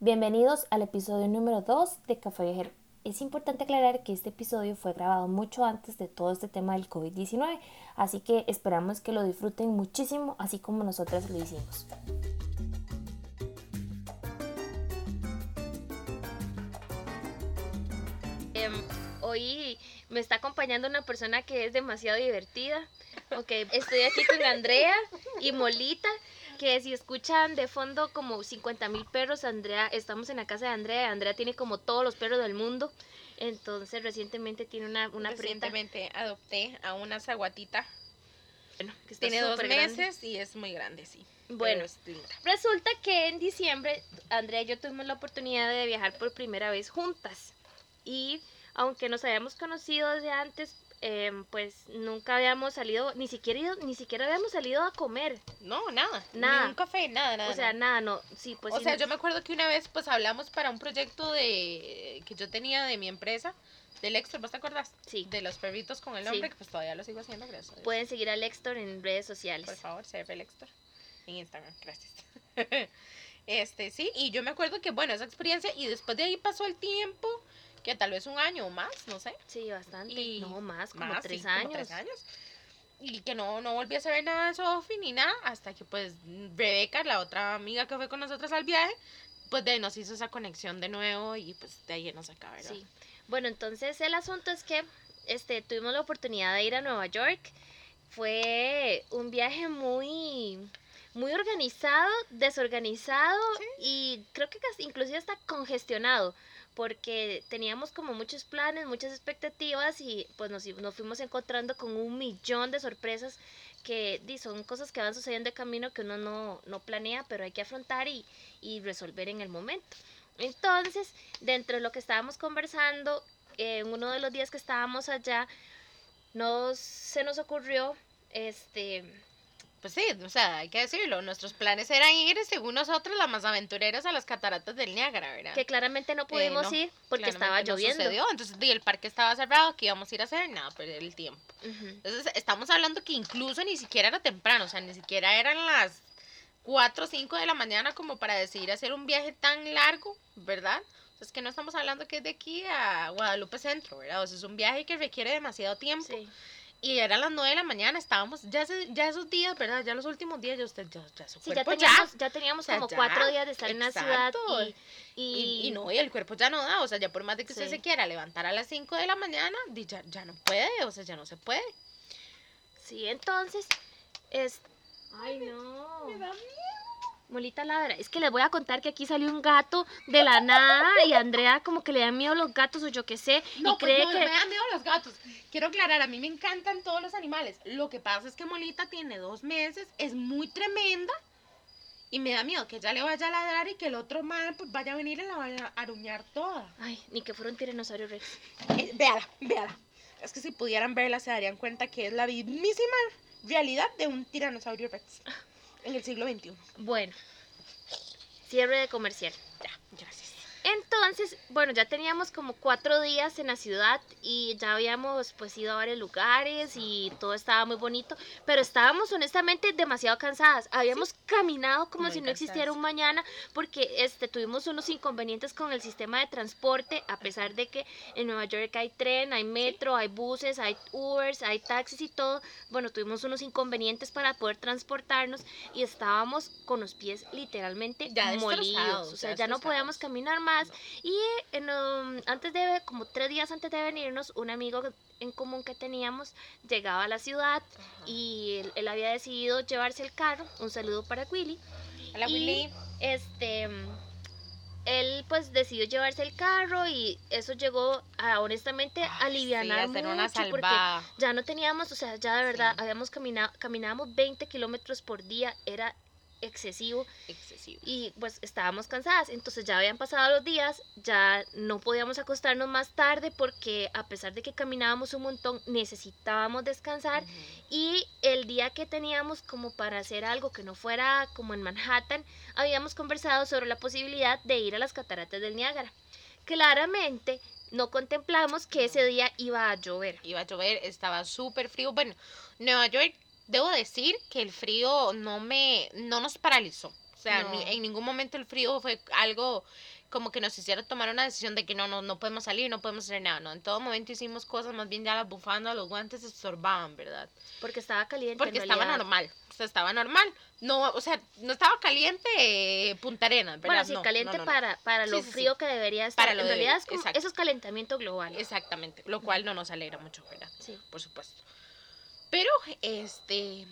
Bienvenidos al episodio número 2 de Café Viajero. Es importante aclarar que este episodio fue grabado mucho antes de todo este tema del COVID-19, así que esperamos que lo disfruten muchísimo, así como nosotras lo hicimos. Em, hoy me está acompañando una persona que es demasiado divertida. Ok, estoy aquí con Andrea y Molita, que si escuchan de fondo como 50 mil perros, Andrea, estamos en la casa de Andrea, Andrea tiene como todos los perros del mundo, entonces recientemente tiene una, una. Recientemente adopté a una zaguatita. Bueno, que está Tiene dos súper grande. meses y es muy grande, sí. Bueno. Resulta que en diciembre Andrea y yo tuvimos la oportunidad de viajar por primera vez juntas. Y aunque nos habíamos conocido desde antes, em, pues nunca habíamos salido, ni siquiera, ido- ni siquiera habíamos salido a comer. No, nada. Nada. Ni un café, nada, nada. o sea, nada. no. Sí, pues o sí, sea, no- yo me acuerdo que una vez pues hablamos para un proyecto de que yo tenía de mi empresa, del Extra, ¿vos te acuerdas? Sí. De los perritos con el Sí. nombre, que pues todavía lo sigo haciendo, gracias. a Dios. Pueden seguir a Lextor en redes sociales. Por favor, CF Lextor. En Instagram, gracias. este, sí, y yo me acuerdo que, bueno, esa experiencia, y después de ahí pasó el tiempo, que tal vez un año o más, no sé. Sí, bastante. Y no, más, como más, tres sí, como años. tres años. Y que no, no volví a saber nada de Sofi ni nada, hasta que pues Rebeca, la otra amiga que fue con nosotros al viaje, pues de ahí nos hizo esa conexión de nuevo y pues de ahí nos acaba, ¿verdad? Sí. Bueno, entonces el asunto es que este, tuvimos la oportunidad de ir a Nueva York. Fue un viaje muy, muy organizado, desorganizado y creo que casi- inclusive hasta congestionado porque teníamos como muchos planes, muchas expectativas y pues nos, nos fuimos encontrando con un millón de sorpresas que di, son cosas que van sucediendo de camino que uno no, no planea, pero hay que afrontar y, y resolver en el momento. Entonces, dentro de lo que estábamos conversando, eh, en uno de los días que estábamos allá, nos, se nos ocurrió, este, Pues sí, o sea, hay que decirlo, nuestros planes eran ir, según nosotros, las más aventureras a las cataratas del Niágara, ¿verdad? que claramente no pudimos no, ir porque estaba Claramente no lloviendo. sucedió, entonces di, el parque estaba cerrado, ¿qué íbamos a ir a hacer? Nada, perder el tiempo. Entonces, estamos hablando que incluso ni siquiera era temprano, o sea, ni siquiera eran las 4 o 5 de la mañana como para decidir hacer un viaje tan largo, ¿verdad? O sea, es que no estamos hablando que es de aquí a Guadalupe Centro, ¿verdad? O sea, es un viaje que requiere demasiado tiempo. Sí. Y eran las 9 de la mañana, estábamos, ya, ya esos días, ¿verdad? Ya los últimos días, ya usted, ya, ya su Sí, ya cuerpo teníamos, ya teníamos O sea, como ya, cuatro días de estar en la ciudad exacto. y, y, Y, y no, y el cuerpo ya no da, o sea, ya por más de que usted se quiera levantar a las 5 de la mañana, di, ya, ya no puede, o sea, ya no se puede. sí, entonces, es... Ay, no. Molita ladra. Es que les voy a contar que aquí salió un gato de la nada y a Andrea como que le dan miedo los gatos o yo qué sé. y No, pues cree no, que... me dan miedo los gatos. Quiero aclarar, a mí me encantan todos los animales. Lo que pasa es que Molita tiene dos meses, es muy tremenda. Y me da miedo que ella le vaya a ladrar y que el otro mal pues vaya a venir y la vaya a aruñar toda. Ay, ni que fuera un tiranosaurio rex. Eh, véala, véala. Es que si pudieran verla se darían cuenta que es la mismísima realidad de un tiranosaurio rex en el siglo XXI. Bueno, cierre de comercial. Entonces, bueno, ya teníamos como cuatro días en la ciudad y ya habíamos pues ido a varios lugares y todo estaba muy bonito, pero estábamos honestamente demasiado cansadas. Habíamos caminado como Muy si no existiera un mañana porque este tuvimos unos inconvenientes con el sistema de transporte, a pesar de que en Nueva York hay tren, hay metro, hay buses, hay Ubers, hay taxis y todo. Bueno, tuvimos unos inconvenientes para poder transportarnos y estábamos con los pies literalmente Ya molidos, o sea, ya ya no podíamos caminar más. Y en, um, antes de, como tres días antes de venirnos, un amigo en común que teníamos llegaba a la ciudad y él, él había decidido llevarse el carro. Un saludo para Willy. Hola, y- Willy. Este, él pues decidió llevarse el carro y eso llegó a honestamente Ay, alivianar sí, mucho una porque ya no teníamos, o sea, ya de verdad Sí. habíamos caminado, caminábamos 20 kilómetros por día, era excesivo Excesivo. y pues estábamos cansadas. Entonces ya habían pasado los días, ya no podíamos acostarnos más tarde porque a pesar de que caminábamos un montón, necesitábamos descansar. Y el día que teníamos como para hacer algo que no fuera como en Manhattan, habíamos conversado sobre la posibilidad de ir a las cataratas del Niágara. Claramente no contemplamos que ese día iba a llover. Iba a llover, estaba súper frío. Bueno, Nueva York, debo decir que el frío no me, no nos paralizó. O sea, No. ni- en ningún momento el frío fue algo como que nos hiciera tomar una decisión de que no, no, no podemos salir, no podemos hacer nada, no. En todo momento hicimos cosas, más bien ya las bufandas, los guantes estorbaban, ¿verdad? Porque estaba caliente. en Porque estaba normal, o sea, estaba normal. No, o sea, no estaba caliente eh, Punta Arenas, ¿verdad? Bueno, sí, No, caliente no, para, para lo sí, sí. frío que debería estar. Para lo en realidad es como, eso es calentamiento global. Exactamente, lo cual no nos alegra mucho, ¿verdad? Sí. Por supuesto. Pero, este,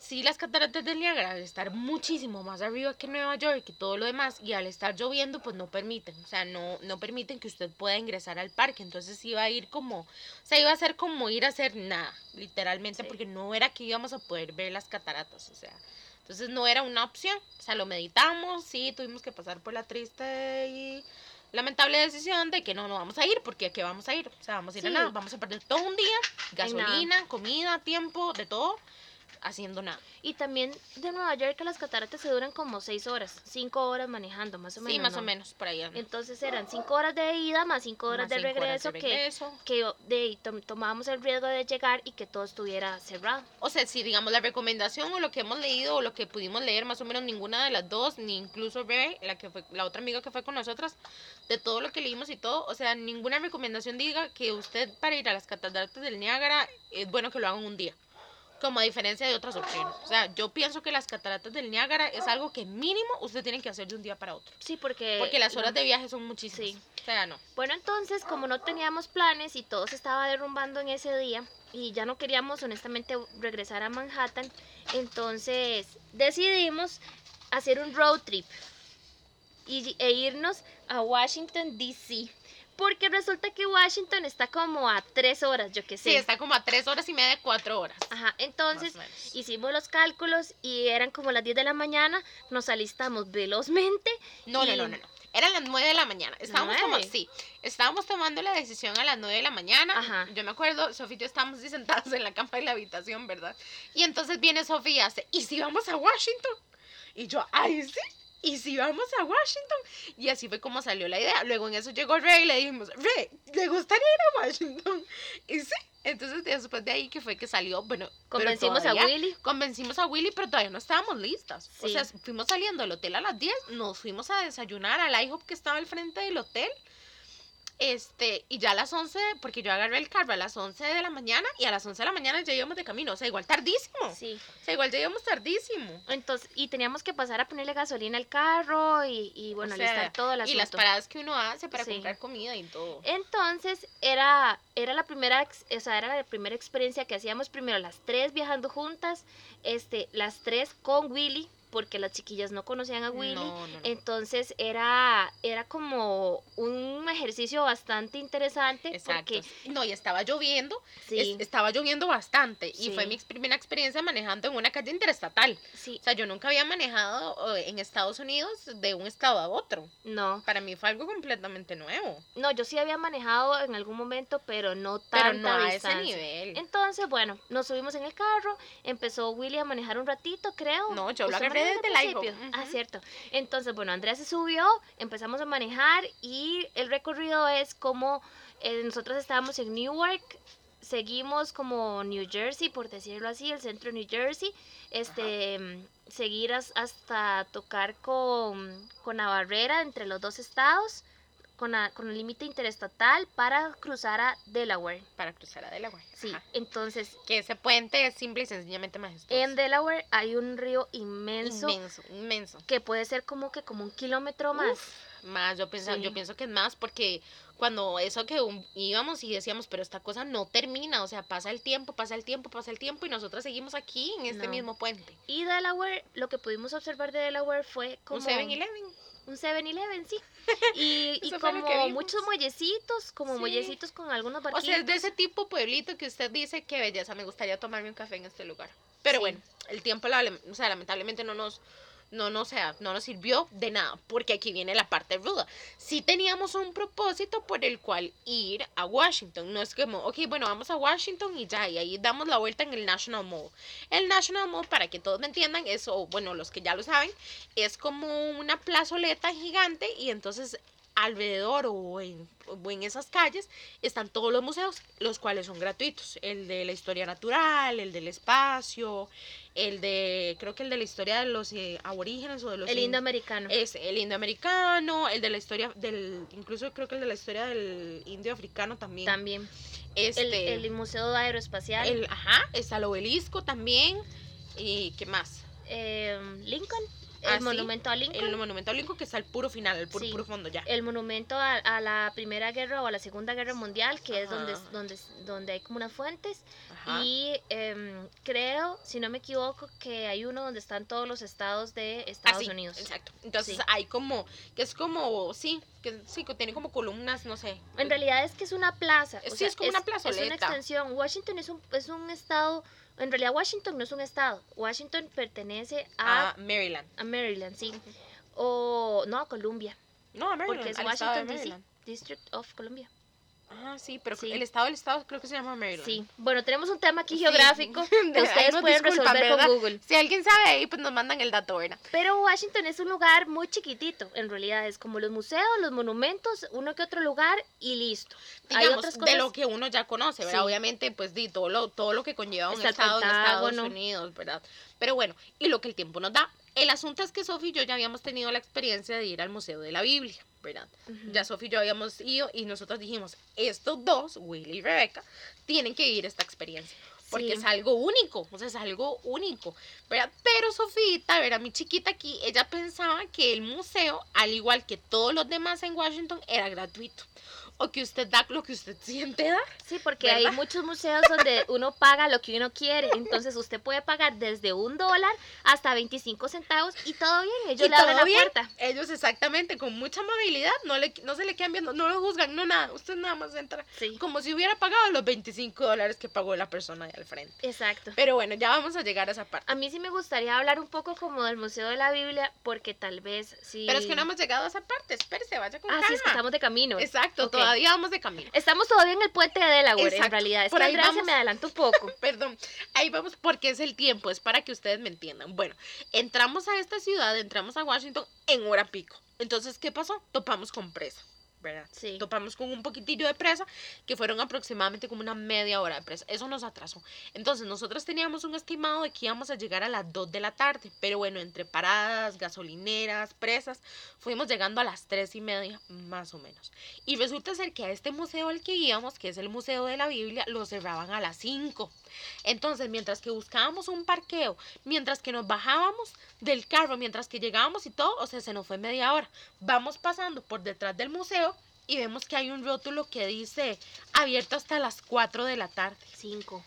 sí, las cataratas del Niágara, al estar muchísimo más arriba que Nueva York y todo lo demás, y al estar lloviendo, pues no permiten, o sea, no, no permiten que usted pueda ingresar al parque, entonces iba a ir como, o sea, iba a ser como ir a hacer nada, literalmente, Sí. porque no era que íbamos a poder ver las cataratas, o sea, entonces no era una opción, o sea, lo meditamos, sí, tuvimos que pasar por la triste y lamentable decisión de que no, no vamos a ir, porque ¿a qué vamos a ir? O sea, vamos a ir a nada, vamos a perder todo un día, gasolina, comida, tiempo, de todo, haciendo nada. Y también de Nueva York a las cataratas se duran como seis horas, cinco horas manejando, más o menos. Sí, más o ¿no? menos, por ahí. anda. Entonces eran cinco horas de ida más cinco horas, Más de, horas regreso que que de, tom- tomábamos el riesgo de llegar y que todo estuviera cerrado. O sea, si digamos la recomendación o lo que hemos leído o lo que pudimos leer, más o menos ninguna de las dos, ni incluso Rebe, la que fue la otra amiga que fue con nosotras, de todo lo que leímos y todo, o sea, ninguna recomendación diga que usted para ir a las cataratas del Niágara es bueno que lo hagan un día. Como a diferencia de otras opciones. O sea, yo pienso que las cataratas del Niágara es algo que mínimo usted tiene que hacer de un día para otro. Sí, porque... Porque las horas de viaje son muchísimas. Sí. O sea, no. Bueno, entonces, como no teníamos planes y todo se estaba derrumbando en ese día y ya no queríamos honestamente regresar a Manhattan, entonces decidimos hacer un road trip y, e irnos a Washington, D.C. Porque resulta que Washington está como a tres horas, yo que sé. Sí, está como a tres horas y media, cuatro horas. Ajá, entonces hicimos los cálculos y eran como las 10 de la mañana, nos alistamos velozmente. No, no, y- no, no, no. Eran las 9 de la mañana. Estábamos ¿Nueve? tomando, sí, estábamos tomando la decisión a las 9 de la mañana. Ajá. Yo me acuerdo, Sofía y yo estábamos así sentados en la cama de la habitación, ¿verdad? Y entonces viene Sofía y hace, ¿y si vamos a Washington? Y yo, ay, sí. ¿Y si vamos a Washington? Y así fue como salió la idea. Luego en eso llegó Rey y le dijimos, Rey, ¿le gustaría ir a Washington? Y sí. Entonces después de ahí que fue que salió, bueno, Convencimos a Willy. Convencimos a Willy, pero todavía no estábamos listas. O Sí. sea, fuimos saliendo del hotel a las 10, nos fuimos a desayunar al IHOP que estaba al frente del hotel. Este, y ya a las 11, porque yo agarré el carro a las 11 de la mañana y a las 11 de la mañana ya íbamos de camino. O sea, igual tardísimo. Sí. O sea, igual ya íbamos tardísimo. Entonces, y teníamos que pasar a ponerle gasolina al carro y, y bueno, O sea, alistar todo el asunto. Y las paradas que uno hace para Sí. comprar comida y todo. Entonces, era, era la primera, o sea, era la primera experiencia que hacíamos primero las tres viajando juntas, este, las tres con Willy, porque las chiquillas no conocían a Willy. No, no, no. Entonces era, era como un ejercicio bastante interesante Exacto. porque No, y estaba lloviendo. sí, es- estaba lloviendo bastante. Y fue mi primera experiencia manejando en una calle interestatal. sí, O sea, yo nunca había manejado eh, en Estados Unidos de un estado a otro. no, Para mí fue algo completamente nuevo. no, yo sí había manejado en algún momento, pero no Pero tanta no a ese nivel. Entonces, bueno, nos subimos en el carro, empezó Willy a manejar un ratito, creo. No, yo lo ¿Usted agarré desde el principio? Ah, cierto. Entonces, bueno, Andrea se subió, empezamos a manejar y el recorrido es como eh, nosotros estábamos en Newark, seguimos como New Jersey, por decirlo así, el centro de New Jersey, este, mm, seguir as- hasta tocar con, con la barrera entre los dos estados, con, la- con el límite interestatal para cruzar a Delaware. Para cruzar a Delaware. Sí, Ajá. entonces Que ese puente es simple y sencillamente majestuoso. en Delaware hay un río inmenso, inmenso, inmenso. que puede ser como que como un kilómetro más. Más, yo pienso, Sí. yo pienso que es más porque cuando eso que un- íbamos y decíamos, pero esta cosa no termina, o sea, pasa el tiempo, pasa el tiempo, pasa el tiempo y nosotros seguimos aquí en este No. mismo puente. Y Delaware, lo que pudimos observar de Delaware fue como Un 7-Eleven. Un 7-Eleven, sí. Y, y como muchos muellecitos, como Sí. muellecitos con algunos O barquitos. sea, es de ese tipo pueblito que usted dice, qué belleza, me gustaría tomarme un café en este lugar. Pero Sí. bueno, el tiempo, o sea, lamentablemente no nos, no, nos, o sea, no nos sirvió de nada, porque aquí viene la parte ruda. Sí teníamos un propósito por el cual ir a Washington. No es como, ok, bueno, vamos a Washington y ya, y ahí damos la vuelta en el National Mall. El National Mall, para que todos me entiendan, es, o bueno, los que ya lo saben, es como una plazoleta gigante y entonces alrededor o en, o en esas calles están todos los museos, los cuales son gratuitos. El de la historia natural, el del espacio, el de, creo que el de la historia de los eh, aborígenes o de los... El in- indoamericano. Es el indio americano, el de la historia del, incluso creo que el de la historia del indio africano también. También. Este, El, el Museo Aeroespacial. el- ajá, está el obelisco también. ¿Y qué más? eh, Lincoln. El Ah, sí, monumento a Lincoln. El monumento al Lincoln que está al puro final, al puro, Sí. puro fondo ya. el monumento a, a la Primera Guerra o a la Segunda Guerra Mundial, que es donde, donde, donde hay como unas fuentes. Ajá. Y em, creo, si no me equivoco, que hay uno donde están todos los estados de Estados Así, Unidos. Exacto. Entonces Sí. hay como, que es como, sí, que sí, que tiene como columnas, no sé. En realidad es que es una plaza. o Sí, sea, es como una Es una plazoleta. extensión. Washington es un, es un estado. En realidad, Washington no es un estado. Washington pertenece a, A Maryland. a Maryland, sí. O no, a Columbia. No, a Maryland. Porque es Washington DC. District of Columbia. Ah, sí, pero Sí. el estado del estado creo que se llama Maryland. Sí. Bueno, tenemos un tema aquí Sí. geográfico que ustedes pueden resolver ¿verdad? con Google. Si alguien sabe ahí, pues nos mandan el dato, ¿verdad? Pero Washington es un lugar muy chiquitito, en realidad. Es como los museos, los monumentos, uno que otro lugar y listo. Hay otras de cosas- lo que uno ya conoce, ¿verdad? Sí. Obviamente, pues, di todo lo, todo lo que conlleva un estado en Estados. Unidos, ¿verdad? Pero bueno, y lo que el tiempo nos da. El asunto es que Sofi y yo ya habíamos tenido la experiencia de ir al Museo de la Biblia, ¿verdad? Ya Sofi y yo habíamos ido y nosotros dijimos, estos dos, Willy y Rebeca, tienen que vivir esta experiencia. Porque Sí. es algo único, o sea, es algo único, ¿verdad? Pero Sofita, ¿verdad? Mi chiquita aquí, ella pensaba que el museo, al igual que todos los demás en Washington, era gratuito. O que usted da lo que usted siente dar. Sí, porque ¿verdad? hay muchos museos donde uno paga lo que uno quiere. Entonces usted puede pagar desde un dólar hasta 25 centavos y todo bien. Ellos le abren la bien. puerta. Ellos exactamente, con mucha amabilidad, no, le, no se le quedan viendo, no lo juzgan, no nada. Usted nada más entra Sí, como si hubiera pagado los 25 dólares que pagó la persona de al frente. exacto. Pero bueno, ya vamos a llegar a esa parte. A mí sí me gustaría hablar un poco como del Museo de la Biblia, porque tal vez sí. Pero es que no hemos llegado a esa parte, espérese, vaya con Ah, calma. sí, es que estamos de camino. Exacto, Ok. Todavía vamos de camino. Estamos todavía en el puente de Delaware, en Exacto, realidad. Es por que ahí se me adelantó un poco. Perdón, ahí vamos porque es el tiempo, es para que ustedes me entiendan. Bueno, entramos a esta ciudad, entramos a Washington en hora pico. Entonces, ¿qué pasó? Topamos con presa, ¿verdad? Sí. Topamos con un poquitillo de presa, que fueron aproximadamente como una media hora de presa. Eso nos atrasó. Entonces, nosotros teníamos un estimado de que íbamos a llegar a las 2 de la tarde, pero bueno, entre paradas, gasolineras, presas, fuimos llegando a las 3 y media, más o menos. Y resulta ser que a este museo al que íbamos, que es el Museo de la Biblia, lo cerraban a las 5. Entonces, mientras que buscábamos un parqueo, mientras que nos bajábamos del carro, mientras que llegábamos y todo, o sea, se nos fue media hora. Vamos pasando por detrás del museo y vemos que hay un rótulo que dice abierto hasta las 4 de la tarde. Cinco.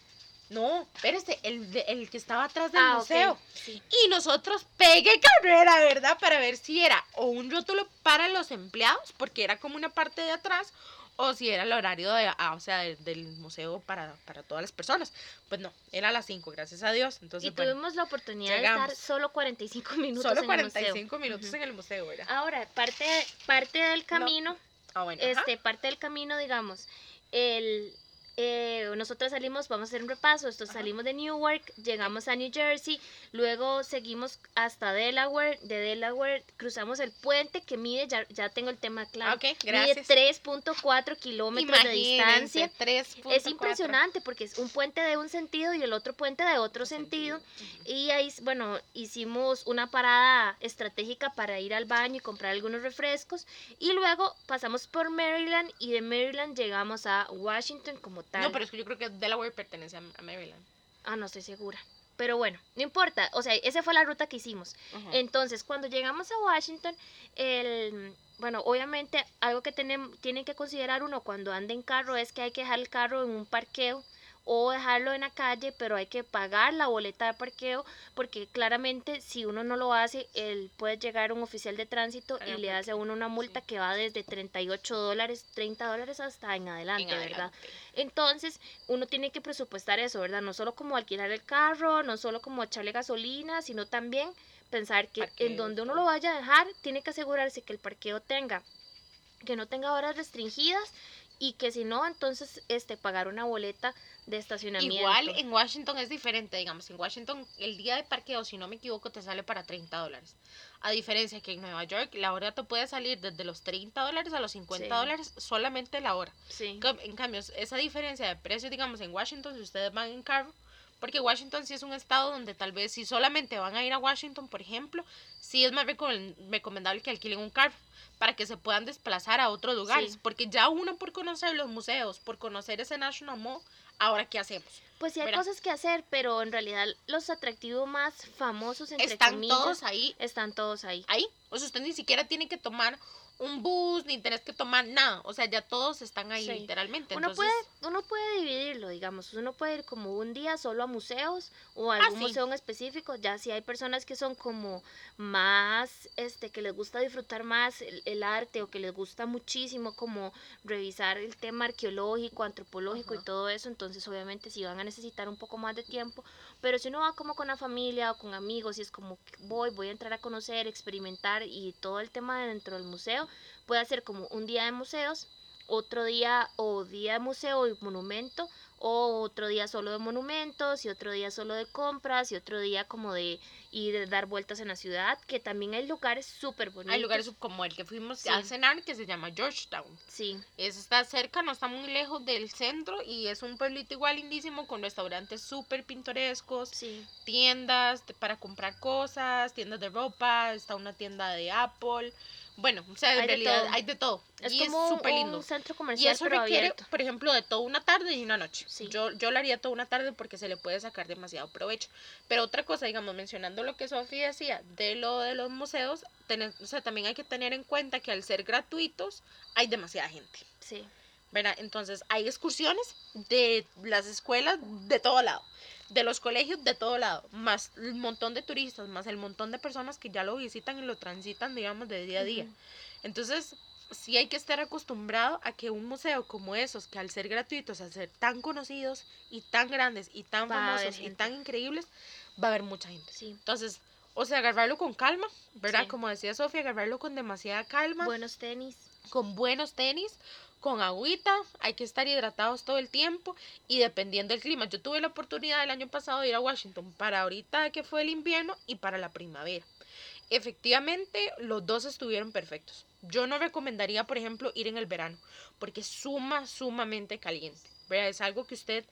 No, espérese, el, el que estaba atrás del Ah, museo. sí. Y nosotros pegué carrera, ¿verdad? Para ver si era o un rótulo para los empleados, porque era como una parte de atrás, o si era el horario de, ah, o sea, de- del museo para, para todas las personas. Pues no, era a las 5, gracias a Dios. Entonces, Y bueno, tuvimos la oportunidad llegamos. de estar solo 45 minutos solo en el museo. 45 minutos Ujú. en el museo, ¿verdad? Ahora, parte, parte del camino, Ah, bueno. este, parte del camino, digamos, el, eh, nosotros salimos, vamos a hacer un repaso, esto salimos de Newark, llegamos a New Jersey, luego seguimos hasta Delaware, de Delaware cruzamos el puente que mide, ya, ya tengo el tema claro, Ok, mide gracias. 3.4 kilómetros de distancia. 3.4. Es impresionante porque es un puente de un sentido y el otro puente de otro sentido. Y ahí, bueno, hicimos una parada estratégica para ir al baño y comprar algunos refrescos. Y luego pasamos por Maryland y de Maryland llegamos a Washington como No, pero es que yo creo que Delaware pertenece a Maryland. Ah, no estoy segura. Pero bueno, no importa. O sea, esa fue la ruta que hicimos. Entonces, cuando llegamos a Washington, el, bueno, obviamente algo que tienen, tienen que considerar uno cuando anda en carro es que hay que dejar el carro en un parqueo o dejarlo en la calle, pero hay que pagar la boleta de parqueo porque claramente si uno no lo hace, él puede llegar un oficial de tránsito y le hace a uno una multa sí. que va desde 38 dólares, 30 dólares hasta en adelante, En ¿verdad? Entonces, uno tiene que presupuestar eso, ¿verdad? No solo como alquilar el carro, no solo como echarle gasolina, sino también pensar que Parqueo, en donde uno lo vaya a dejar, tiene que asegurarse que el parqueo tenga, que no tenga horas restringidas y que si no, entonces este pagar una boleta de estacionamiento. Igual en Washington es diferente, digamos, en Washington el día de parqueo, si no me equivoco, te sale para 30 dólares. A diferencia que en Nueva York la hora te puede salir desde los 30 dólares a los 50 Sí. dólares solamente la hora. Sí. En cambio, esa diferencia de precios, digamos, en Washington, si ustedes van en carro, porque Washington sí es un estado donde tal vez si solamente van a ir a Washington, por ejemplo, sí es más recom- recomendable que alquilen un carro para que se puedan desplazar a otros lugares, Sí. porque ya uno por conocer los museos, por conocer ese National Mall, ahora qué hacemos? Pues sí hay cosas que hacer, pero en realidad los atractivos más famosos, entre Están comillas, todos ahí, están todos ahí. ahí, o sea, usted ni siquiera tiene que tomar un bus, ni tenés que tomar nada, o sea, ya todos están ahí Sí. literalmente. Uno Entonces, puede, uno puede dividirlo, digamos, uno puede ir como un día solo a museos o a algún sí. museo en específico, ya si hay personas que son como más, este, que les gusta disfrutar más el, el arte o que les gusta muchísimo como revisar el tema arqueológico, antropológico y todo eso, entonces obviamente sí van a necesitar un poco más de tiempo, pero si uno va como con la familia o con amigos y es como voy, voy a entrar a conocer, experimentar y todo el tema de dentro del museo, puede ser como un día de museos, otro día o día de museo y monumento, o otro día solo de monumentos y otro día solo de compras y otro día como de ir a dar vueltas en la ciudad, que también hay lugares súper bonitos. hay lugares como el que fuimos Sí. a cenar que se llama Georgetown. Sí, Es, está cerca, no está muy lejos del centro y es un pueblito igual lindísimo con restaurantes súper pintorescos, sí. tiendas de- para comprar cosas, tiendas de ropa, está una tienda de Apple. Bueno, o sea, en Hay realidad hay de todo. Es y como es súper lindo. un centro Y comercial, eso pero requiere, abierto. por ejemplo, de toda una tarde y una noche. Sí. Yo, yo lo haría toda una tarde porque se le puede sacar demasiado provecho. Pero otra cosa, digamos, mencionando lo que Sofía decía de lo de los museos, tener- o sea, también hay que tener en cuenta que al ser gratuitos hay demasiada gente. Sí, ¿verdad? Entonces hay excursiones de las escuelas de todo lado, de los colegios de todo lado, más el montón de turistas, más el montón de personas que ya lo visitan y lo transitan, digamos, de día a día. Entonces, sí hay que estar acostumbrado a que un museo como esos, que al ser gratuitos, al ser tan conocidos y tan grandes y tan Va famosos y tan increíbles, va a haber mucha gente. sí. Entonces, o sea, agarrarlo con calma, ¿verdad? Sí. Como decía Sofía, agarrarlo con demasiada calma Buenos tenis. con buenos tenis, con agüita, hay que estar hidratados todo el tiempo y dependiendo del clima. Yo tuve la oportunidad el año pasado de ir a Washington para ahorita que fue el invierno y para la primavera. Efectivamente, los dos estuvieron perfectos. Yo no recomendaría, por ejemplo, ir en el verano porque es suma, sumamente caliente. ¿verdad? Es algo que usted...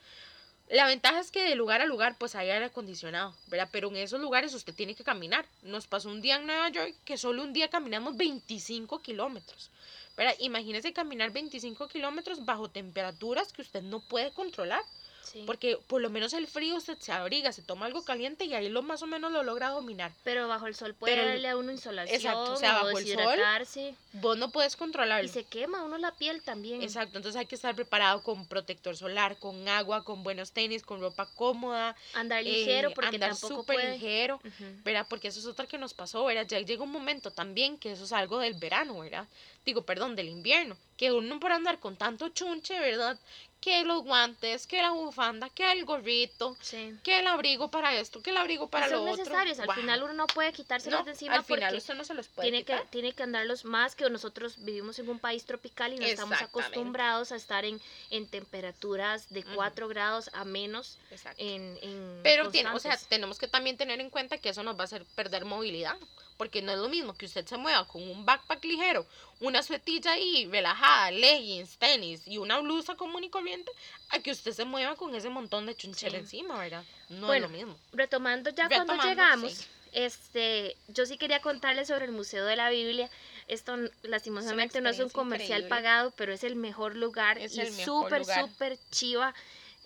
La ventaja es que de lugar a lugar pues hay aire acondicionado, ¿verdad? Pero en esos lugares usted tiene que caminar. Nos pasó un día en Nueva York que solo un día caminamos 25 kilómetros. ¿Verdad? Imagínese caminar 25 kilómetros bajo temperaturas que usted no puede controlar. Sí. Porque por lo menos el frío usted se abriga, se toma algo caliente y ahí lo más o menos lo logra dominar. Pero bajo el sol puede Pero- darle a uno insolación Exacto, o sea, bajo el sol, Vos no puedes controlarlo. y se quema uno la piel también. Exacto, entonces hay que estar preparado con protector solar, con agua, con buenos tenis, con ropa cómoda. Andar eh, ligero porque andar tampoco súper puede. ligero. Ujú. ¿verdad? Porque eso es otra que nos pasó, ¿verdad? Ya llega un momento también que eso es algo del verano, ¿verdad? Digo, perdón, del invierno, que uno por andar con tanto chunche, ¿verdad? Que los guantes, que la bufanda, que el gorrito, Sí. que el abrigo para esto, que el abrigo para Y lo son otro. necesarios. Al Guau. final uno no puede quitárselos No, de encima al final porque usted no se los puede tiene que, quitar. tiene que andarlos más que nosotros vivimos en un país tropical y no estamos acostumbrados a estar en, en temperaturas de Ujú. 4 grados a menos Exacto. en, en Pero tiene, o sea, tenemos que también tener en cuenta que eso nos va a hacer perder movilidad. Porque no es lo mismo que usted se mueva con un backpack ligero, una suetilla ahí relajada, leggings, tenis y una blusa común y corriente, a que usted se mueva con ese montón de chunchera Sí. encima, ¿verdad? No Bueno, es lo mismo. Retomando ya cuando llegamos, sí. este, yo sí quería contarles sobre el Museo de la Biblia. Esto lastimosamente no es un comercial increíble. pagado, pero es el mejor lugar Es y súper, súper chiva.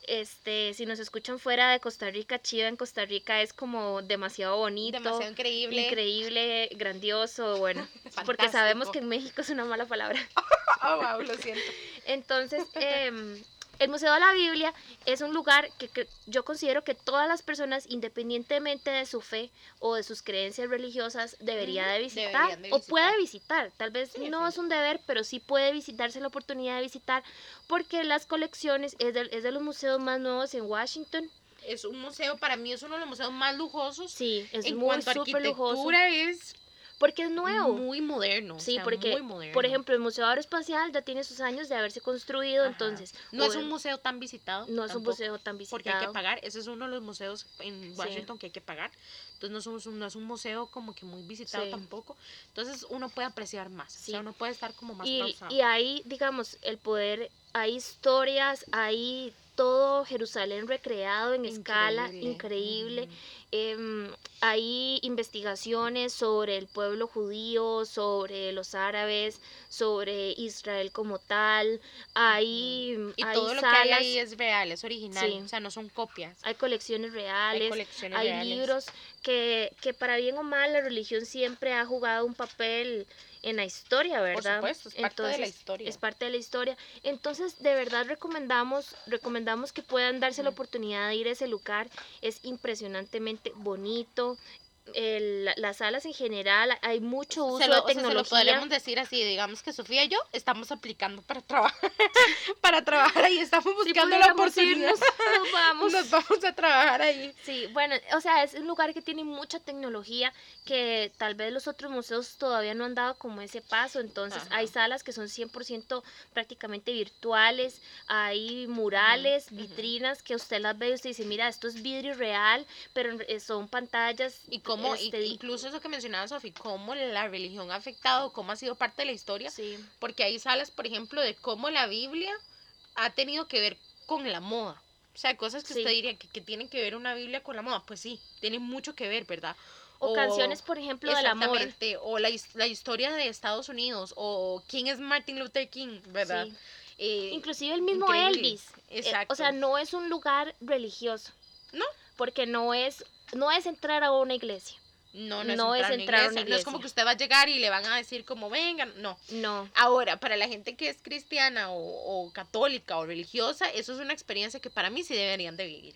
Este, si nos escuchan fuera de Costa Rica, chiva en Costa Rica es como demasiado bonito. Demasiado increíble. Increíble, grandioso, bueno, porque sabemos que en México es una mala palabra. Oh, wow, lo siento. Entonces, em, el Museo de la Biblia es un lugar que, que yo considero que todas las personas, independientemente de su fe o de sus creencias religiosas, debería de visitar o puede visitar. Tal vez Sí, no es un deber, pero sí puede visitarse la oportunidad de visitar porque las colecciones es de, es de los museos más nuevos en Washington. Es un museo, para mí es uno de los museos más lujosos. Sí, es en muy cuanto a lujoso. arquitectura es porque es nuevo. Muy moderno. Sí, o sea, porque, muy moderno. por ejemplo, el Museo Aeroespacial ya tiene sus años de haberse construido, Ajá. entonces... No es o- un museo tan visitado. No es un tampoco, museo tan visitado. Porque hay que pagar. Ese es uno de los museos en Sí. Washington que hay que pagar. Entonces no, somos un, no es un museo como que muy visitado Sí. tampoco. Entonces uno puede apreciar más. O Sí. sea, uno puede estar como más y, pausado. y ahí, digamos, el poder, hay historias, hay todo Jerusalén recreado en escala Increíble. Em, hay investigaciones sobre el pueblo judío, sobre los árabes, sobre Israel como tal. Hay, Y hay todo lo que salas, hay ahí es real, es original. Sí. O sea, no son copias. hay colecciones Hay reales. colecciones hay reales. libros que, que para bien o mal la religión siempre ha jugado un papel en la historia, ¿verdad? supuesto, es parte de la historia. Es parte de la historia. Entonces, de verdad recomendamos, recomendamos que puedan darse la oportunidad de ir a ese lugar. Es impresionantemente bonito. El- las salas en general, hay mucho uso se lo, de o sea, se lo tecnología. podríamos decir así, digamos que Sofía y yo estamos aplicando para trabajar, para trabajar ahí, estamos buscando la pudiéramos oportunidad. irnos, nos vamos. Nos vamos a trabajar ahí. Sí, bueno, o sea, es un lugar que tiene mucha tecnología que tal vez los otros museos todavía no han dado como ese paso, entonces Ajá. hay salas que son 100% prácticamente virtuales, hay murales, vitrinas que usted las ve y usted dice, mira, esto es vidrio real, pero son pantallas. Y cómo, este, incluso eso que mencionaba Sofía, cómo la religión ha afectado, cómo ha sido parte de la historia, Sí, porque hay salas, por ejemplo, de cómo la Biblia ha tenido que ver con la moda. O sea, cosas que Sí. usted diría que, que tienen que ver una Biblia con la moda. Pues sí, tiene mucho que ver, ¿verdad? o, canciones, por ejemplo, del amor. Exactamente, o la, la historia de Estados Unidos, o quién es Martin Luther King, ¿verdad? Sí. Eh, Inclusive el mismo increíble. Elvis. eh, Exacto. o sea, no es un lugar religioso. No. Porque no es, no es entrar a una iglesia. no, no, no es es entrar, a una entrar a una iglesia. No es como que usted va a llegar y le van a decir como vengan, no. No. Ahora, para la gente que es cristiana o, o católica o religiosa, eso es una experiencia que para mí sí deberían de vivir.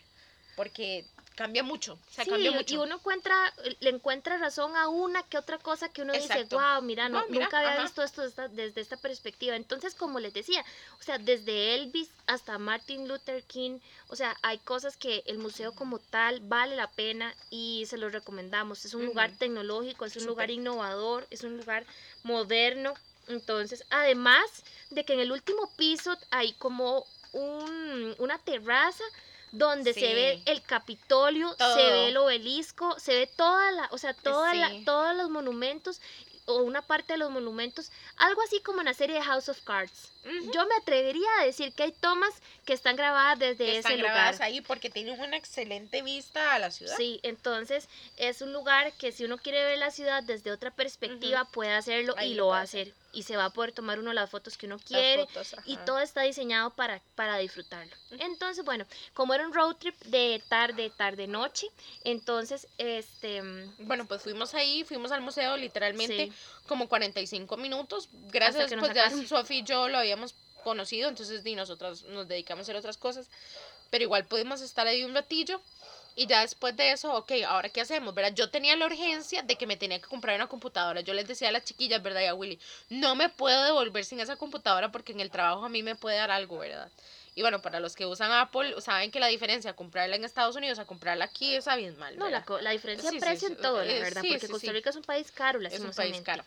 Porque cambia mucho. O sea, Sí, cambia y- mucho. y uno encuentra, le encuentra razón a una que otra cosa que uno dice, wow, mira, no, mira, nunca había ajá. visto esto esta- desde esta perspectiva. Entonces, como les decía, o sea, desde Elvis hasta Martin Luther King, o sea, hay cosas que el museo como tal vale la pena y se los recomendamos. Es un lugar tecnológico, es un lugar innovador, es un lugar moderno. Entonces, además de que en el último piso hay como un, una terraza donde se ve el Capitolio, se ve el obelisco, se ve toda la, o sea, toda la, todos los monumentos o una parte de los monumentos, algo así como en la serie de House of Cards. Yo me atrevería a decir que hay tomas que están grabadas desde que ese están lugar. grabadas ahí porque tienen una excelente vista a la ciudad. Sí, entonces es un lugar que si uno quiere ver la ciudad desde otra perspectiva puede hacerlo Ahí y lo lo va a hacer y se va a poder tomar uno las fotos que uno quiere fotos, y todo está diseñado para, para disfrutarlo. Entonces, bueno, como era un road trip de tarde, tarde, noche, entonces, este, mm, Bueno, pues fuimos ahí, fuimos al museo literalmente sí, como 45 minutos. Gracias, pues ya. Sofi y yo lo habíamos conocido, entonces ni nosotras nos dedicamos a hacer otras cosas. Pero igual pudimos estar ahí un ratillo. Y ya después de eso, ok, ahora qué hacemos, ¿verdad? Yo tenía la urgencia de que me tenía que comprar una computadora. Yo les decía a las chiquillas, ¿verdad? Y a Willy, no me puedo devolver sin esa computadora porque en el trabajo a mí me puede dar algo, ¿verdad? Y bueno, para los que usan Apple, saben que la diferencia comprarla en Estados Unidos a comprarla aquí es abismal. no, la, la diferencia de precio en todo, la verdad, porque Costa. Rica es un país caro, es un país caro.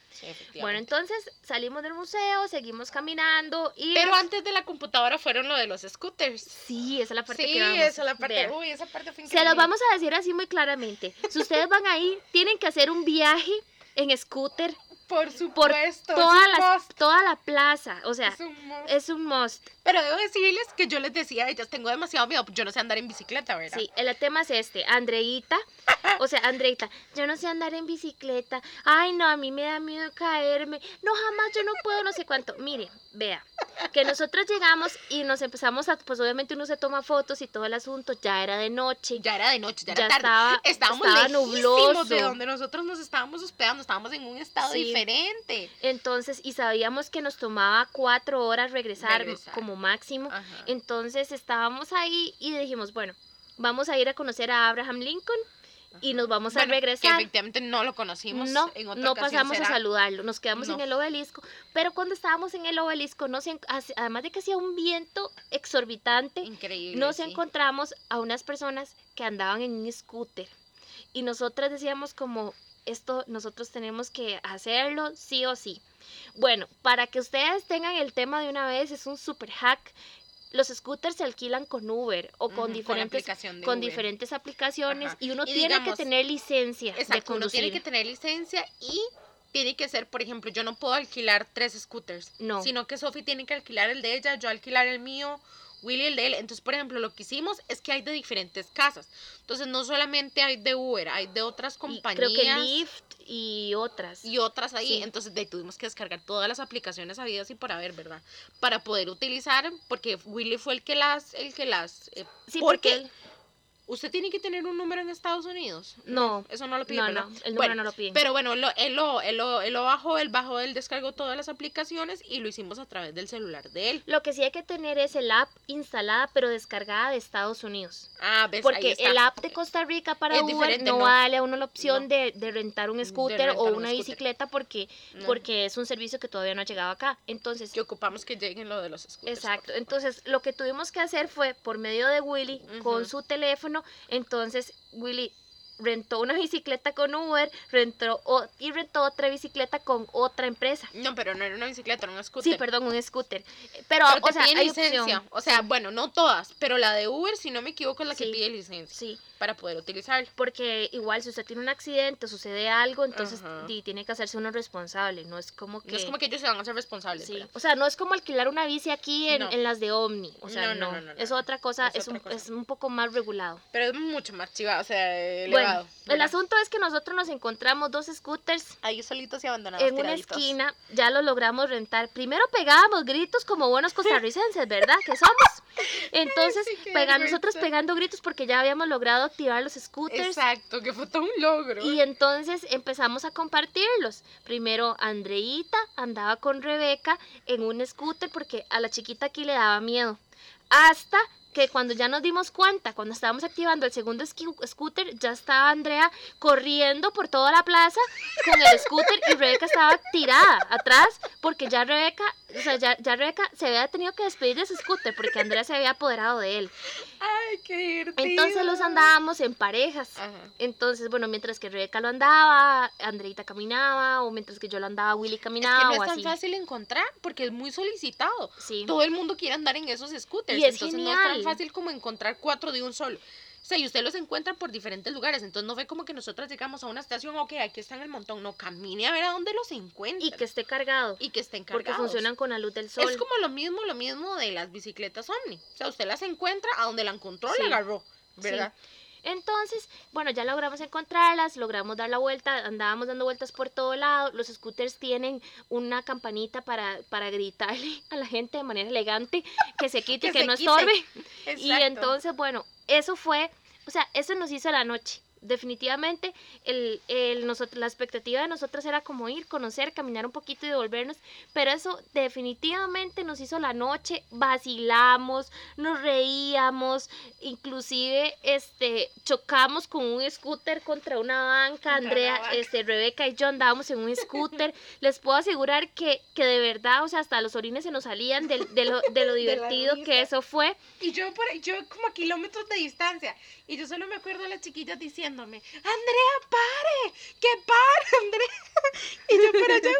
Bueno, entonces salimos del museo, seguimos caminando y... Pero antes de la computadora fueron lo de los scooters. Sí, esa es la parte Sí, que vamos. esa es la parte. Vea. Uy, esa parte fue Se increíble. los vamos a decir así muy claramente. Si ustedes van ahí, tienen que hacer un viaje en scooter Por por supuesto. toda es la, must, toda la plaza. O sea, es un must. es un must. Pero debo decirles que yo les decía a ellas, tengo demasiado miedo, yo no sé andar en bicicleta, ¿verdad? Sí, el tema es este. Andreita, o sea, Andreita, yo no sé andar en bicicleta. Ay, no, a mí me da miedo caerme. No, jamás, yo no puedo, no sé cuánto. Mire, vea, que nosotros llegamos y nos empezamos a, pues obviamente uno se toma fotos y todo el asunto, ya era de noche. Ya era de noche, ya era Ya tarde. estaba- estábamos estaba nubloso. de donde nosotros nos estábamos hospedando, estábamos en un estado Sí. diferente. Entonces, y sabíamos que nos tomaba cuatro horas regresar, Regresar. como máximo. Ajá. Entonces estábamos ahí y dijimos, bueno, vamos a ir a conocer a Abraham Lincoln y nos vamos a Bueno, Que regresar. efectivamente no lo conocimos. No, en otra no pasamos será. a saludarlo, nos quedamos en el obelisco, pero cuando estábamos en el obelisco, nos además de que hacía un viento exorbitante, Increíble. nos sí. encontramos a unas personas que andaban en un scooter y nosotras decíamos como, esto nosotros tenemos que hacerlo sí o sí. Bueno, para que ustedes tengan el tema de una vez, es un super hack los scooters se alquilan con Uber o con diferentes de con diferentes aplicaciones Ajá. y uno Y tiene que tener licencia de Exacto, uno conducir. tiene que tener licencia y tiene que ser, por ejemplo, yo no puedo alquilar tres scooters, No. sino que Sophie tiene que alquilar el de ella, yo alquilar el mío, Willy el de él. Entonces, por ejemplo, lo que hicimos es que hay de diferentes casas. Entonces, no solamente hay de Uber, hay de otras Y compañías. creo que Lyft y otras. y otras ahí. Sí. Entonces de ahí tuvimos que descargar todas las aplicaciones habidas y por haber, ¿verdad? Para poder utilizar, porque Willy fue el que las, el que las. eh, sí, porque usted tiene que tener un número en Estados Unidos. no, Eso no lo pide, no, ¿verdad? no, el número Bueno, no lo pide. Pero bueno, lo- él, lo, él, lo, él lo bajó, él bajó, él descargó todas las aplicaciones y lo hicimos a través del celular de él. Lo que sí hay que tener es el app instalada pero descargada de Estados Unidos. Ah, ves, ahí Porque está. el app de Costa Rica para Es Uber no, no. vale a uno la opción No. de, de rentar un scooter rentar o un una scooter. bicicleta porque, porque es un servicio que todavía no ha llegado acá. Entonces, Que ocupamos que lleguen lo de los scooters. Exacto, entonces lo que tuvimos que hacer fue por medio de Willy con su teléfono, entonces Willy rentó una bicicleta con Uber, rentó o- y rentó otra bicicleta con otra empresa. No, pero no era una bicicleta, era un scooter. Sí, perdón, un scooter. Pero, Pero o sea, hay licencia. opción. O sea, bueno, no todas, pero la de Uber, si no me equivoco, es la que pide licencia Sí, para poder utilizarla. porque igual si usted tiene un accidente, sucede algo, entonces tiene que hacerse uno responsable, no es como que... No es como que ellos se van a hacer responsables. Sí, o sea, no es como alquilar una bici aquí en, No. en las de Omni, o sea, No, no, no, es otra cosa, Es es, otra un, cosa. es un poco más regulado. Pero es mucho más chiva, o sea, Bueno, el asunto es que nosotros nos encontramos dos scooters Ahí solitos y abandonados. en una esquina, ya lo logramos rentar. Primero pegábamos gritos como buenos costarricenses, ¿verdad? Que somos. Entonces, sí, qué pega- nosotros pegando gritos porque ya habíamos logrado activar los scooters. Exacto, que fue todo un logro. Y entonces empezamos a compartirlos. Primero Andreita andaba con Rebeca en un scooter porque a la chiquita aquí le daba miedo. Hasta que cuando ya nos dimos cuenta, cuando estábamos activando el segundo scooter, ya estaba Andrea corriendo por toda la plaza con el scooter y Rebeca estaba tirada atrás porque ya Rebeca, o sea, ya, ya Rebeca se había tenido que despedir de ese scooter porque Andrea se había apoderado de él. Ay, qué divertido. Entonces los andábamos en parejas. Ajá. Entonces, bueno, mientras que Rebeca lo andaba, Andreita caminaba, o mientras que yo lo andaba, Willy Es que caminaba, no es tan así. fácil encontrar porque es muy solicitado. Sí. Todo el mundo quiere andar en esos scooters. Y es entonces no es fácil como encontrar cuatro de un solo. O sea, y usted los encuentra por diferentes lugares. Entonces no fue como que nosotras llegamos a una estación, ok, aquí están el montón. No, camine a ver a dónde los encuentra. Y que esté cargado, y que estén porque cargados. funcionan con la luz del sol. Es como lo mismo, lo mismo de las bicicletas Omni. O sea, usted las encuentra a donde la encontró, Sí. la agarró, ¿verdad? Entonces, bueno, ya logramos encontrarlas, logramos dar la vuelta, andábamos dando vueltas por todo lado. Los scooters tienen una campanita para, para gritarle a la gente de manera elegante que se quite, Que que, se no quite. estorbe. Y Exacto. entonces, bueno, eso fue, o sea, eso nos hizo la noche. Definitivamente, el, el, nosotros, la expectativa de nosotros era como ir, conocer, caminar un poquito y devolvernos, pero eso definitivamente nos hizo la noche, vacilamos, nos reíamos, inclusive este, chocamos con un scooter contra una banca, Andrea, este, Rebeca y yo andábamos en un scooter, les puedo asegurar que, que de verdad, o sea, hasta los orines se nos salían de, de lo, de lo De la divertido que eso fue. Y yo por yo como a kilómetros de distancia. Y yo solo me acuerdo de las chiquillas diciéndome, Andrea, pare, que pare, Andrea. Y yo allá, "Uy,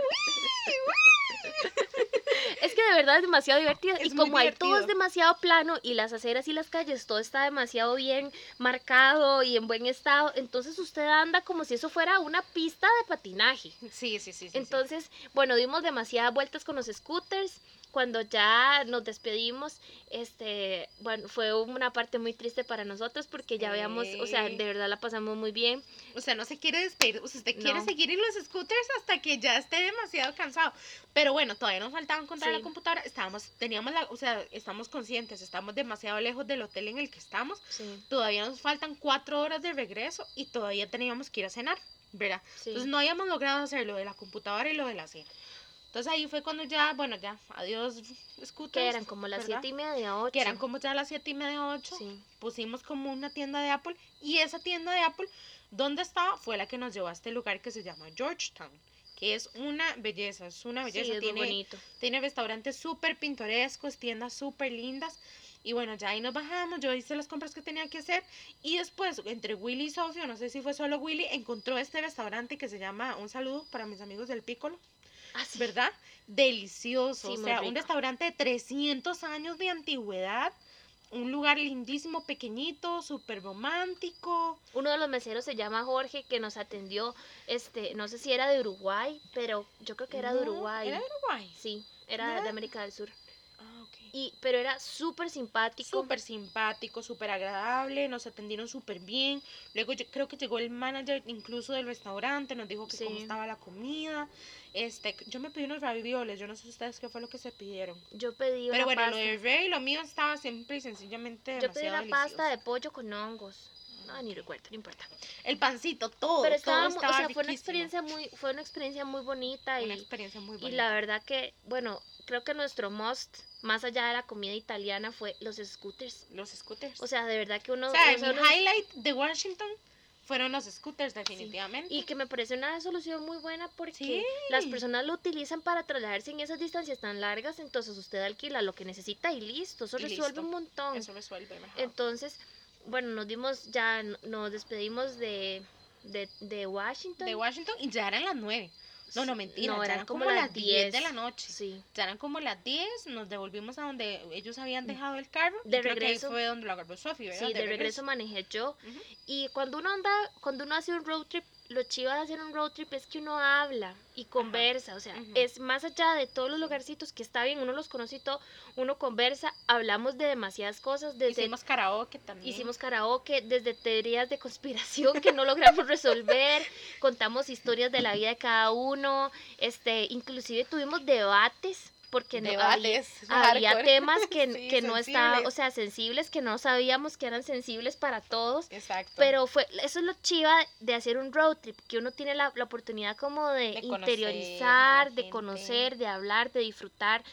Es que de verdad es demasiado divertido. Es y como ahí todo es demasiado plano y las aceras y las calles, todo está demasiado bien marcado y en buen estado, entonces usted anda como si eso fuera una pista de patinaje. uy". Sí, sí, sí. sí, sí. Entonces, bueno, dimos demasiadas vueltas con los scooters. Cuando ya nos despedimos, este, bueno, fue una parte muy triste para nosotros porque ya habíamos, o sea, de verdad la pasamos muy bien. O sea, no se quiere despedir, o sea, usted quiere No. seguir en los scooters hasta que ya esté demasiado cansado. Pero bueno, todavía nos faltaba encontrar Sí. la computadora. Estábamos, teníamos la, o sea, estamos conscientes, estamos demasiado lejos del hotel en el que estamos. Sí, Todavía nos faltan cuatro horas de regreso y todavía teníamos que ir a cenar, ¿verdad? sí. Entonces no habíamos logrado hacer lo de la computadora y lo de la cena. Entonces ahí fue cuando ya, bueno, ya, adiós scooters. que eran como las ¿verdad? siete y media, ocho. Que eran como ya las siete y media, ocho. Sí. Pusimos como una tienda de Apple y esa tienda de Apple, ¿dónde estaba? Fue la que nos llevó a este lugar que se llama Georgetown, que es una belleza, es una Sí, belleza. es muy tiene, bonito. tiene restaurantes súper pintorescos, tiendas súper lindas. Y bueno, ya ahí nos bajamos, yo hice las compras que tenía que hacer. Y después, entre Willy y Sofía, no sé si fue solo Willy, encontró este restaurante que se llama, un saludo para mis amigos del Piccolo, Ah, sí. ¿verdad? Delicioso, Sí, o sea, un restaurante de 300 años de antigüedad. Un lugar lindísimo, pequeñito, súper romántico. Uno de los meseros se llama Jorge, que nos atendió, este, no sé si era de Uruguay, pero yo creo que era de Uruguay. Era de Uruguay. Sí, era de América del Sur. Y, pero era súper simpático. Súper simpático, súper agradable, nos atendieron súper bien. Luego yo creo que llegó el manager incluso del restaurante, nos dijo que cómo estaba la comida. Este, yo me pedí unos ravioles, yo no sé ustedes qué fue lo que se pidieron. Yo pedí una Pero bueno, pasta. lo de Rey, lo mío estaba siempre y sencillamente Yo pedí una pasta de pollo con hongos. No, ni recuerdo, no importa. El pancito, todo, Pero todo estaba, estaba o sea, fue una experiencia muy, fue una experiencia muy bonita Una y, experiencia muy y bonita. la verdad que, bueno, creo que nuestro must, más allá de la comida italiana, fue los scooters. Los scooters. O sea, de verdad que uno... O sea, o sea, mi uno- highlight de Washington fueron los scooters, definitivamente. Y que me parece una solución muy buena porque Sí. las personas lo utilizan para trasladarse en esas distancias tan largas, entonces usted alquila lo que necesita y listo, eso Y resuelve listo. un montón. Eso resuelve mejor. Entonces, bueno, nos dimos ya, nos despedimos de, de, de Washington. de Washington y ya eran las 9. No, no, mentira. No, eran eran como como, las las 10 de 10. la noche. Sí. Ya eran como las 10, nos devolvimos a donde ellos habían dejado el carro. y De creo que ahí regreso. fue donde lo agarró Sofi, ¿verdad? Sí, de, regreso manejé yo. Y cuando uno anda, cuando uno hace un road trip, lo chido de hacer un road trip es que uno habla y conversa, o sea, es más allá de todos los lugarcitos que está bien, uno los conoce y todo, uno conversa, hablamos de demasiadas cosas, desde Hicimos karaoke también. Hicimos karaoke desde teorías de conspiración que no logramos resolver, contamos historias de la vida de cada uno, este, inclusive tuvimos debates porque no había, debates. había hardcore. temas que, Sí, que no estaban, o sea, sensibles que no sabíamos que eran sensibles para todos. Exacto. Pero fue, eso es lo chiva de hacer un road trip, que uno tiene la, la oportunidad como de, a interiorizar, de conocer, de hablar, de disfrutar,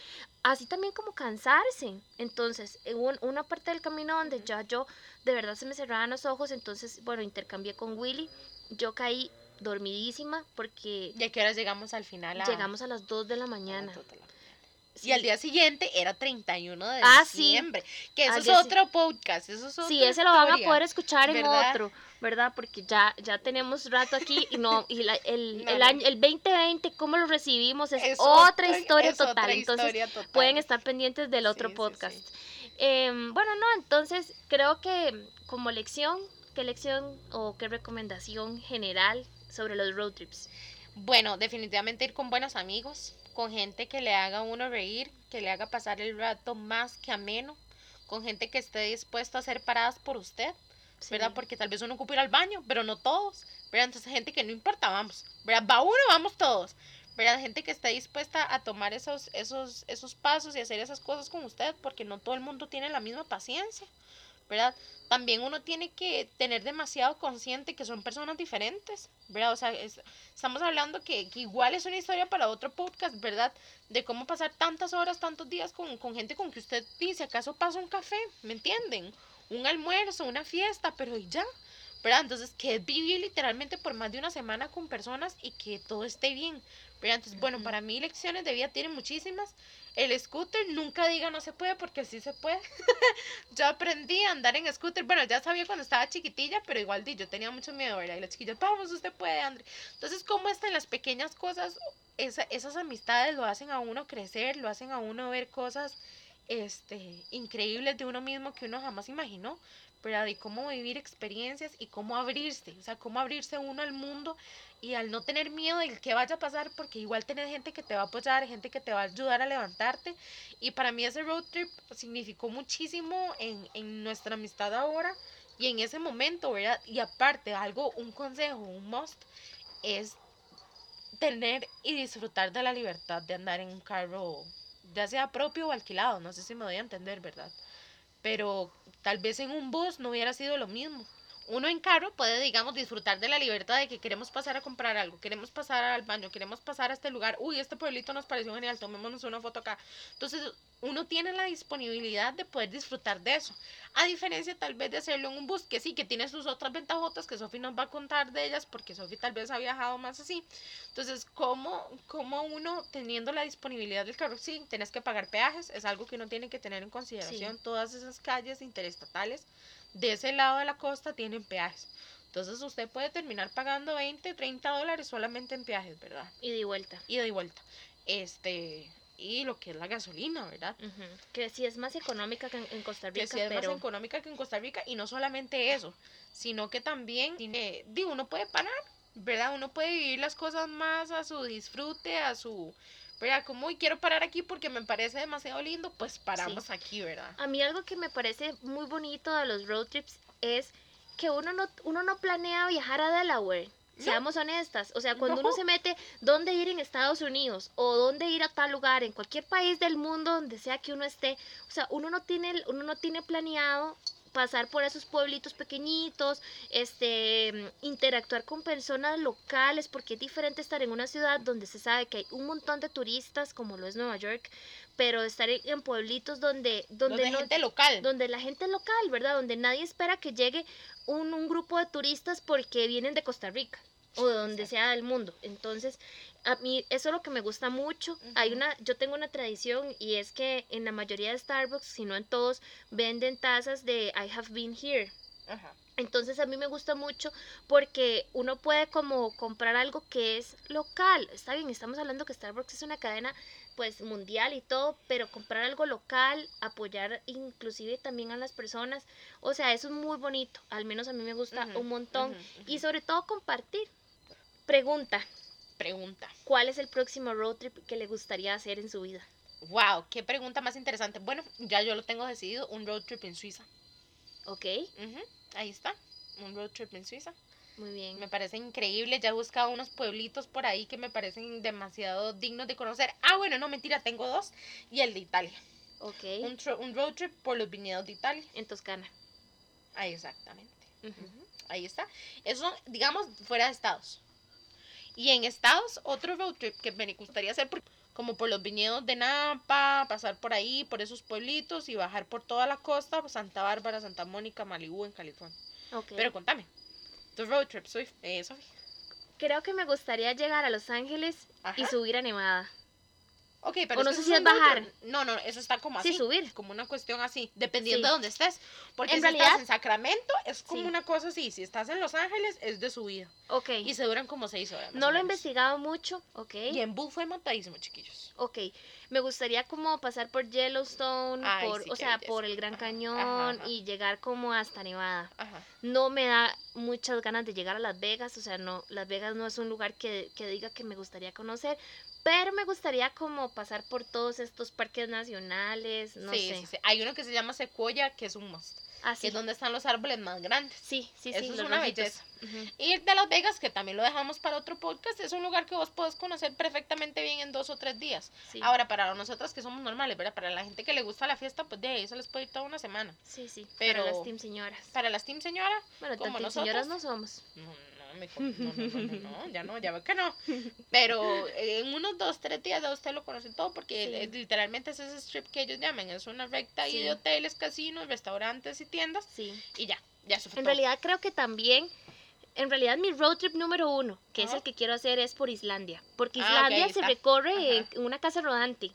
así también como cansarse. Entonces, en un- una parte del camino donde ya yo de verdad se me cerraban los ojos, entonces, bueno, intercambié con Willy, yo caí dormidísima porque ¿Y a qué horas llegamos al final? A, llegamos a las 2 de la a las mañana. dos de la mañana? Sí. Y al día siguiente era 31 de Ah, sí. diciembre. Que eso Al es día si- otro podcast. Eso es Sí, otra ese lo van a poder escuchar en ¿verdad? otro, ¿verdad? Porque ya, ya tenemos rato aquí y no y la- el, No, el año el 2020 cómo lo recibimos es, Es otra historia es total, otra entonces historia total. pueden estar pendientes del otro Sí, sí, podcast. sí. Em, bueno, no, entonces creo que como lección, ¿qué lección o qué recomendación general sobre los road trips? Bueno, definitivamente ir con buenos amigos, con gente que le haga uno reír, que le haga pasar el rato más que ameno, con gente que esté dispuesta a ser paradas por usted, ¿verdad? Porque tal vez uno ocupa ir al baño, pero no todos, ¿verdad? Entonces gente que no importa, vamos, ¿verdad? Va uno, vamos todos, ¿verdad? Gente que esté dispuesta a tomar esos, esos, esos pasos y hacer esas cosas con usted, porque no todo el mundo tiene la misma paciencia, ¿verdad? También uno tiene que tener demasiado consciente que son personas diferentes, ¿verdad? O sea, es- estamos hablando que, que igual es una historia para otro podcast, ¿verdad? De cómo pasar tantas horas, tantos días con, con gente con que usted dice, ¿acaso pasa un café? ¿Me entienden? Un almuerzo, una fiesta, pero y ya, ¿verdad? Entonces, que vivir literalmente por más de una semana con personas y que todo esté bien, ¿verdad? Entonces, bueno, para mí lecciones de vida tienen muchísimas. El scooter, nunca diga no se puede porque sí se puede. yo aprendí a andar en scooter. Bueno, ya sabía cuando estaba chiquitilla, pero igual di, yo tenía mucho miedo, ¿verdad? Y las chiquillas, vamos, usted puede, André. Entonces, ¿cómo está en las pequeñas cosas? Esa- esas amistades lo hacen a uno crecer, lo hacen a uno ver cosas este, increíbles de uno mismo que uno jamás imaginó, ¿verdad? Y cómo vivir experiencias y cómo abrirse, o sea, cómo abrirse uno al mundo y al no tener miedo de que vaya a pasar, porque igual tener gente que te va a apoyar, gente que te va a ayudar a levantarte. Y para mí ese road trip significó muchísimo en, en nuestra amistad ahora y en ese momento, ¿verdad? Y aparte, algo, un consejo, un must, es tener y disfrutar de la libertad de andar en un carro, ya sea propio o alquilado, no sé si me doy a entender, ¿verdad? Pero tal vez en un bus no hubiera sido lo mismo. Uno en carro puede, digamos, disfrutar de la libertad de que queremos pasar a comprar algo, queremos pasar al baño, queremos pasar a este lugar, uy, este pueblito nos pareció genial, tomémonos una foto acá. Entonces, uno tiene la disponibilidad de poder disfrutar de eso. A diferencia tal vez de hacerlo en un bus, que sí, que tiene sus otras ventajotas, que Sofi nos va a contar de ellas, porque Sofi tal vez ha viajado más así. Entonces, ¿cómo, ¿cómo uno teniendo la disponibilidad del carro? Sí, tienes que pagar peajes, es algo que uno tiene que tener en consideración. Todas esas calles interestatales de ese lado de la costa tienen peajes. Entonces usted puede terminar pagando 20, 30 dólares solamente en peajes, ¿verdad? Y de vuelta. Y de vuelta. Este, y lo que es la gasolina, ¿verdad? Que sí es más económica que en, Costa Rica. Que sí es más económica que en Costa Rica y no solamente eso, sino que también tiene, digo, uno puede parar, ¿verdad? Uno puede vivir las cosas más a su disfrute, a su... ¿verdad? Como hoy quiero parar aquí porque me parece demasiado lindo, pues paramos aquí, ¿verdad? A mí algo que me parece muy bonito de los road trips es que uno no, uno no planea viajar a Delaware Seamos honestas, o sea, cuando uno se mete dónde ir en Estados Unidos o dónde ir a tal lugar, en cualquier país del mundo donde sea que uno esté, o sea, uno no tiene, uno no tiene planeado pasar por esos pueblitos pequeñitos, este, interactuar con personas locales, porque es diferente estar en una ciudad donde se sabe que hay un montón de turistas, como lo es Nueva York, pero estar en pueblitos donde donde, la gente local. donde la gente local verdad donde nadie espera que llegue un, un grupo de turistas porque vienen de Costa Rica o de donde sea del mundo. Entonces, a mí eso es lo que me gusta mucho. Hay una, yo tengo una tradición y es que en la mayoría de Starbucks, si no en todos, venden tazas de I have been here. Entonces a mí me gusta mucho porque uno puede como comprar algo que es local. Está bien, estamos hablando que Starbucks es una cadena pues mundial y todo, pero comprar algo local, apoyar inclusive también a las personas, o sea, eso es muy bonito, al menos a mí me gusta un montón y sobre todo compartir, Pregunta. Pregunta. ¿Cuál es el próximo road trip que le gustaría hacer en su vida? Wow, qué pregunta más interesante. Bueno, ya yo lo tengo decidido, un road trip en Suiza. Ok. Ahí está, un road trip en Suiza. Muy bien. Me parece increíble. Ya he buscado unos pueblitos por ahí que me parecen demasiado dignos de conocer. Ah, bueno, no, mentira, tengo dos. Y el de Italia. Ok. Un, road trip por los viñedos de Italia. En Toscana. Ahí, exactamente. Ahí está. Eso, digamos, fuera de Estados. Y en Estados, otro road trip que me gustaría hacer como por los viñedos de Napa, pasar por ahí, por esos pueblitos y bajar por toda la costa, Santa Bárbara, Santa Mónica, Malibu en California. Pero contame, tu road trip, soy, eh, Creo que me gustaría llegar a Los Ángeles y subir a Nevada. Ok, pero o no sé si es bajar. No, no, eso está como así. Sí, subir. Como una cuestión así, dependiendo de dónde estés. Porque en si estás en Sacramento, es como una cosa así. Si estás en Los Ángeles, es de subida. Ok. Y se duran como seis horas. No lo he investigado mucho, ok. Y en Bull fue matadísimo, chiquillos. Ok. Me gustaría como pasar por Yellowstone, por, o sea, por el Gran Cañón y llegar como hasta Nevada. Ajá. No me da muchas ganas de llegar a Las Vegas, o sea, no, Las Vegas no es un lugar que, que diga que me gustaría conocer, pero me gustaría como pasar por todos estos parques nacionales, no sé. Sí, sí. Hay uno que se llama Sequoia, que es un must. Ah, que es donde están los árboles más grandes. Sí, sí, Eso es una belleza. Y de Las Vegas, que también lo dejamos para otro podcast, es un lugar que vos podés conocer perfectamente bien en dos o tres días. Ahora, para nosotras que somos normales, ¿verdad? Para la gente que le gusta la fiesta, pues de ahí se les puede ir toda una semana. Sí, sí. Pero para las team señoras. Para las team señoras. Bueno, como nosotros, señoras no somos no, no, no, no, ya no, ya ve que no. Pero en unos dos, tres días ya usted lo conoce todo porque literalmente es ese strip que ellos llaman, es una recta ahí de hoteles, casinos, restaurantes y tiendas. Sí. Y ya, ya En realidad creo que también en realidad mi road trip número uno, que es el que quiero hacer, es por Islandia. Porque ah, Islandia se recorre en una casa rodante.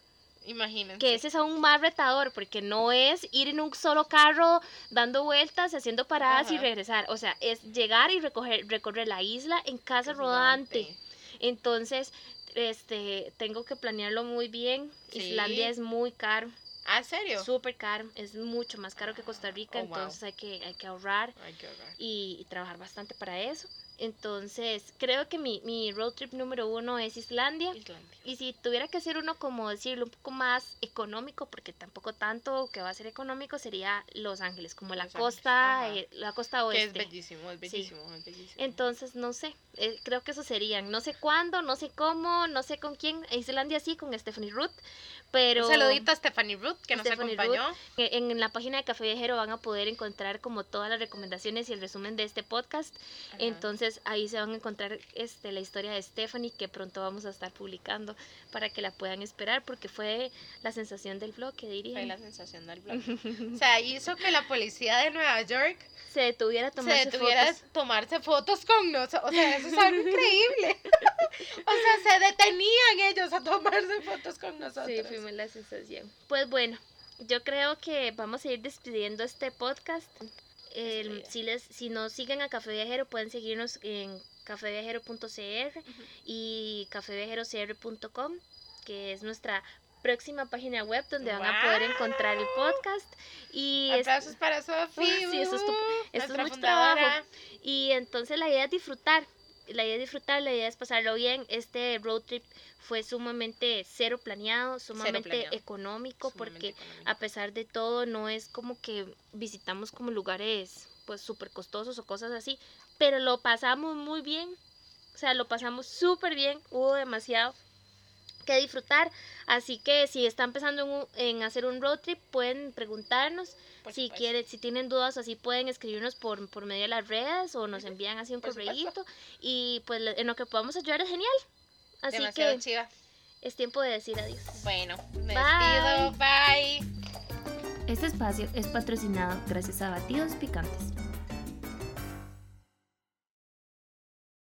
Imagínense. Que ese es aún más retador, porque no es ir en un solo carro dando vueltas, haciendo paradas y regresar. O sea, es llegar y recoger, recorrer la isla en casa rodante. Entonces, este, tengo que planearlo muy bien. Islandia es muy caro. ¿Ah, serio? Súper caro, es mucho más caro que Costa Rica, oh, entonces hay, que, hay que ahorrar, hay que ahorrar. Y, trabajar bastante para eso. Entonces, creo que mi, mi road trip número uno es Islandia. Islandia. Y si tuviera que hacer uno, como decirlo, un poco más económico, porque tampoco tanto que va a ser económico, sería Los Ángeles, como la Los Ángeles, costa, eh, la costa Que oeste. es bellísimo, es bellísimo, es bellísimo. Entonces, no sé, eh, creo que eso serían. No sé cuándo, no sé cómo, no sé con quién. Islandia sí, con Stephanie Ruth, pero Un saludito a Stephanie Ruth que nos acompañó. eh, en la página de Café Viajero van a poder encontrar como todas las recomendaciones y el resumen de este podcast. Ajá. Entonces, ahí se van a encontrar este, la historia de Stephanie que pronto vamos a estar publicando para que la puedan esperar porque fue la sensación del blog que diría. Fue la sensación del blog. O sea, hizo que la policía de Nueva York Se detuviera a tomarse se detuviera fotos. a tomarse fotos con nosotros. O sea, eso es algo increíble. o sea, se detenían ellos a tomarse fotos con nosotros. Sí, fuimos la sensación. Pues bueno, yo creo que vamos a ir despidiendo este podcast. Si, les, si nos siguen a Café Viajero, pueden seguirnos en cafeviajero.cr y cafeviajerocr.com, que es nuestra próxima página web donde van a poder encontrar el podcast. Y es- Aplausos para Sofi. Sí, eso es tu- uh, esto es nuestra mucho fundadora. trabajo. Y entonces la idea es disfrutar. La idea es disfrutar, la idea es pasarlo bien. Este road trip fue sumamente cero planeado, sumamente planeado. económico, Sumamente porque económico. a pesar de todo no es como que visitamos como lugares pues súper costosos o cosas así, pero lo pasamos muy bien. O sea, lo pasamos súper bien, hubo demasiado que disfrutar, así que si están pensando en, en hacer un road trip pueden preguntarnos Por si supuesto. quieren, si tienen dudas así pueden escribirnos por, por medio de las redes o nos envían así un correíto y pues en lo que podamos ayudar es genial. Así Demasiado que chiva. es tiempo de decir adiós. Bueno, me Bye. despido. Bye. Este espacio es patrocinado gracias a Batidos Picantes.